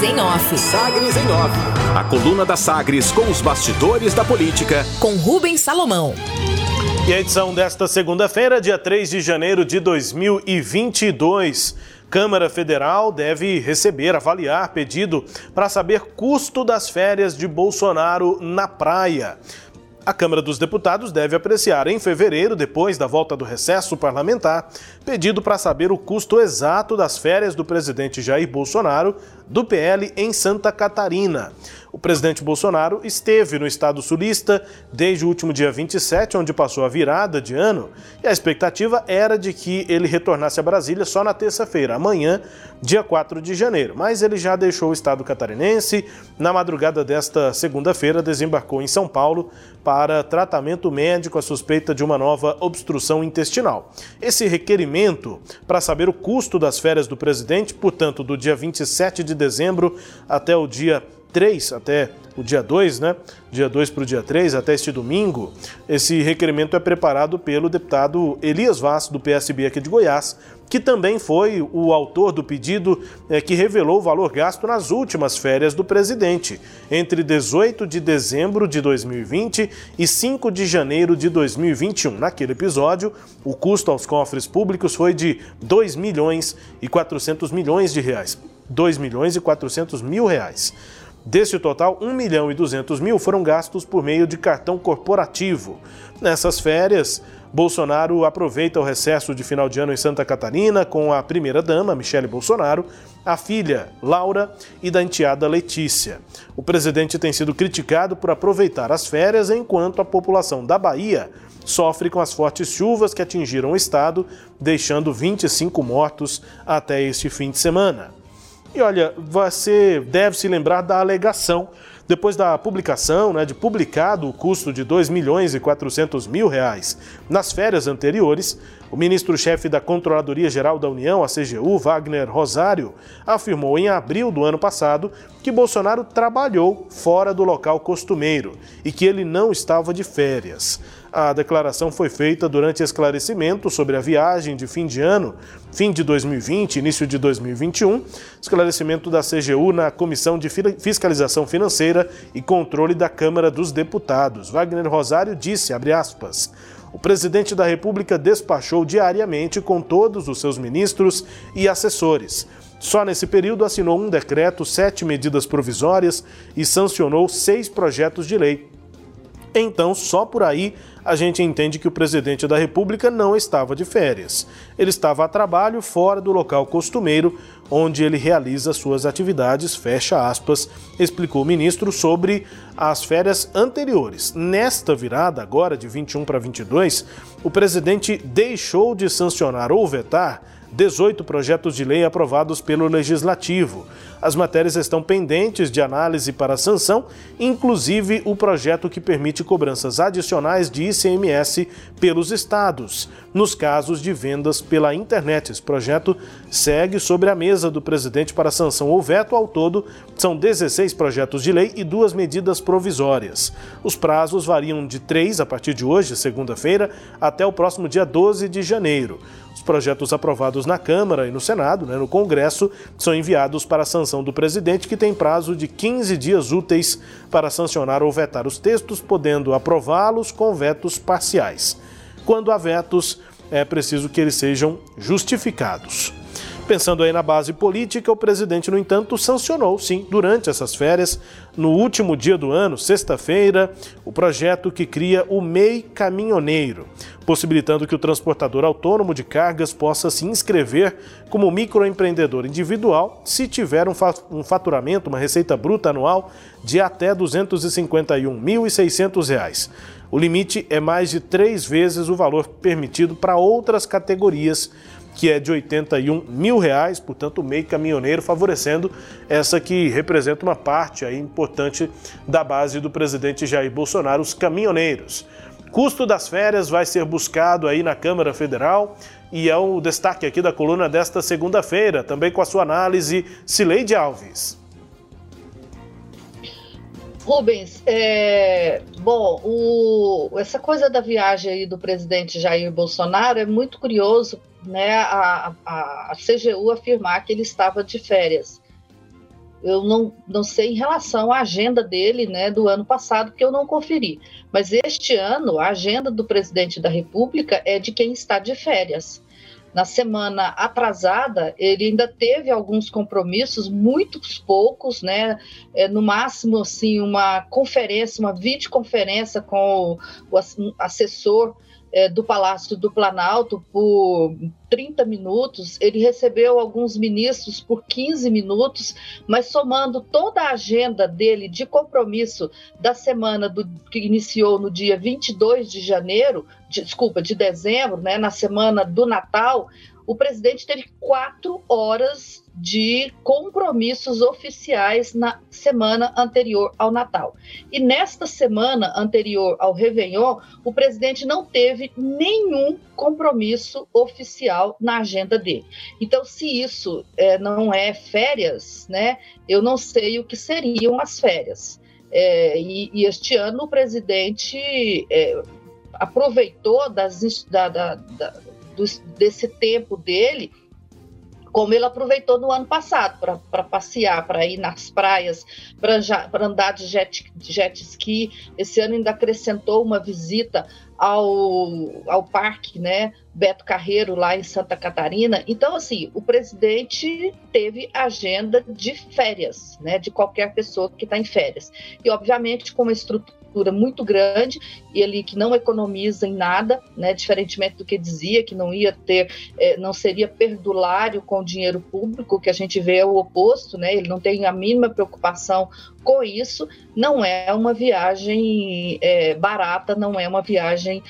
Sagres em Off. Sagres em Off. A coluna da Sagres com os bastidores da política. Com Rubens Salomão. E a edição desta segunda-feira, dia 3 de janeiro de 2022. Câmara Federal deve receber, avaliar pedido para saber custo das férias de Bolsonaro na praia. A Câmara dos Deputados deve apreciar em fevereiro, depois da volta do recesso parlamentar, pedido para saber o custo exato das férias do presidente Jair Bolsonaro do PL em Santa Catarina. O presidente Bolsonaro esteve no estado sulista desde o último dia 27, onde passou a virada de ano, e a expectativa era de que ele retornasse a Brasília só na terça-feira, amanhã, dia 4 de janeiro. Mas ele já deixou o estado catarinense. Na madrugada desta segunda-feira, desembarcou em São Paulo para tratamento médico à suspeita de uma nova obstrução intestinal. Esse requerimento para saber o custo das férias do presidente, portanto, do dia 27 de dezembro até o dia 3, até o dia 2, né? Dia 2 para o dia 3, até este domingo, esse requerimento é preparado pelo deputado Elias Vaz, do PSB aqui de Goiás, que também foi o autor do pedido é, que revelou o valor gasto nas últimas férias do presidente, entre 18 de dezembro de 2020 e 5 de janeiro de 2021. Naquele episódio, o custo aos cofres públicos foi de 2 milhões e 400 milhões de reais. 2 milhões e 400 mil reais. Desse total, 1 milhão e 200 mil foram gastos por meio de cartão corporativo. Nessas férias, Bolsonaro aproveita o recesso de final de ano em Santa Catarina com a primeira-dama, Michele Bolsonaro, a filha, Laura, e da enteada Letícia. O presidente tem sido criticado por aproveitar as férias enquanto a população da Bahia sofre com as fortes chuvas que atingiram o estado, deixando 25 mortos até este fim de semana. E olha, você deve se lembrar da alegação depois da publicação, né, de publicado o custo de 2 milhões e 400 mil reais nas férias anteriores, o ministro-chefe da Controladoria Geral da União, a CGU, Wagner Rosário, afirmou em abril do ano passado que Bolsonaro trabalhou fora do local costumeiro e que ele não estava de férias. A declaração foi feita durante esclarecimento sobre a viagem de fim de ano, fim de 2020, início de 2021, esclarecimento da CGU na Comissão de Fiscalização Financeira e Controle da Câmara dos Deputados. Wagner Rosário disse, aspas, o presidente da República despachou diariamente com todos os seus ministros e assessores. Só nesse período assinou um decreto, sete medidas provisórias e sancionou seis projetos de lei. Então, só por aí a gente entende que o presidente da República não estava de férias. Ele estava a trabalho fora do local costumeiro onde ele realiza suas atividades, fecha aspas, explicou o ministro sobre as férias anteriores. Nesta virada, agora de 21 para 22, o presidente deixou de sancionar ou vetar 18 projetos de lei aprovados pelo Legislativo. As matérias estão pendentes de análise para sanção, inclusive o projeto que permite cobranças adicionais de ICMS pelos estados, nos casos de vendas pela internet. Esse projeto segue sobre a mesa do presidente para sanção ou veto. Ao todo, são 16 projetos de lei e duas medidas provisórias. Os prazos variam de três a partir de hoje, segunda-feira, até o próximo dia 12 de janeiro. Os projetos aprovados na Câmara e no Senado, né, no Congresso, são enviados para a sanção do presidente, que tem prazo de 15 dias úteis para sancionar ou vetar os textos, podendo aprová-los com vetos parciais. Quando há vetos, é preciso que eles sejam justificados. Pensando aí na base política, o presidente, no entanto, sancionou, sim, durante essas férias, no último dia do ano, sexta-feira, o projeto que cria o MEI Caminhoneiro, possibilitando que o transportador autônomo de cargas possa se inscrever como microempreendedor individual se tiver um faturamento, uma receita bruta anual de até R$ 251.600. O limite é mais de três vezes o valor permitido para outras categorias que é de 81 mil reais, portanto o MEI caminhoneiro favorecendo essa que representa uma parte aí importante da base do presidente Jair Bolsonaro, os caminhoneiros. Custo das férias vai ser buscado aí na Câmara Federal e é o destaque aqui da coluna desta segunda-feira, também com a sua análise, Cileide Alves. Rubens, é, bom, o, essa coisa da viagem aí do presidente Jair Bolsonaro é muito curioso, né, a, a, a CGU afirmar que ele estava de férias. eu não, não sei em relação à agenda dele, né, do ano passado, porque eu não conferi. Mas este ano, a agenda do presidente da República é de quem está de férias. Na semana atrasada, ele ainda teve alguns compromissos, muitos poucos, né? É, no máximo, assim, uma conferência, uma videoconferência com o, o assessor é, do Palácio do Planalto por 30 minutos, ele recebeu alguns ministros por 15 minutos, mas somando toda a agenda dele de compromisso da semana do, que iniciou no dia 22 de janeiro, de, desculpa, de dezembro, né, na semana do Natal, o presidente teve quatro horas de compromissos oficiais na semana anterior ao Natal. E nesta semana anterior ao Réveillon, o presidente não teve nenhum compromisso oficial na agenda dele. Então, se isso é, não é férias, né, eu não sei o que seriam as férias. É, e, e, este ano o presidente é, aproveitou das, da, da, da, desse tempo dele como ele aproveitou no ano passado para passear, para ir nas praias, para andar de jet, de jet ski. Esse ano ainda acrescentou uma visita ao, ao parque, né, Beto Carreiro, lá em Santa Catarina. Então, assim, o presidente teve agenda de férias, né, de qualquer pessoa que está em férias. E, obviamente, com uma estrutura muito grande e ele que não economiza em nada, né, diferentemente do que dizia, que não ia ter, é, não seria perdulário com o dinheiro público, que a gente vê é o oposto, né, ele não tem a mínima preocupação com isso, não é uma viagem é, barata, não é uma viagem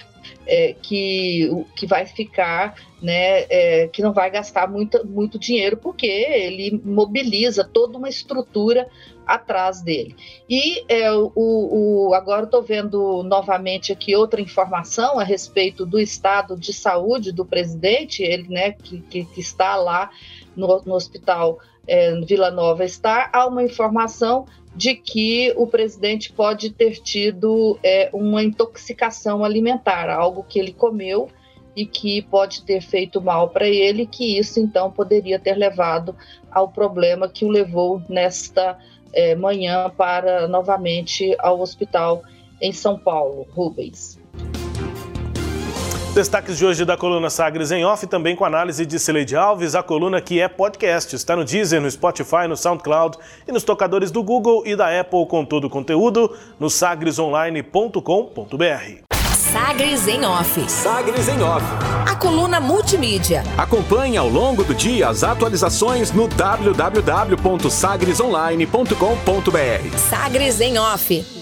é, que, que vai ficar, né, é, que não vai gastar muito, muito dinheiro, porque ele mobiliza toda uma estrutura atrás dele. E é, o, o, agora estou vendo novamente aqui outra informação a respeito do estado de saúde do presidente, ele né, que, que, que está lá no, no hospital é, Vila Nova Star, há uma informação de que o presidente pode ter tido é, uma intoxicação alimentar, algo que ele comeu e que pode ter feito mal para ele, que isso então poderia ter levado ao problema que o levou nesta é, manhã para novamente ao hospital em São Paulo, Rubens. Destaques de hoje da coluna Sagres em Off, também com análise de Cileide Alves, a coluna que é podcast. Está no Deezer, no Spotify, no SoundCloud e nos tocadores do Google e da Apple com todo o conteúdo no sagresonline.com.br. Sagres em Off. Sagres em Off. A coluna multimídia. Acompanhe ao longo do dia as atualizações no www.sagresonline.com.br. Sagres em Off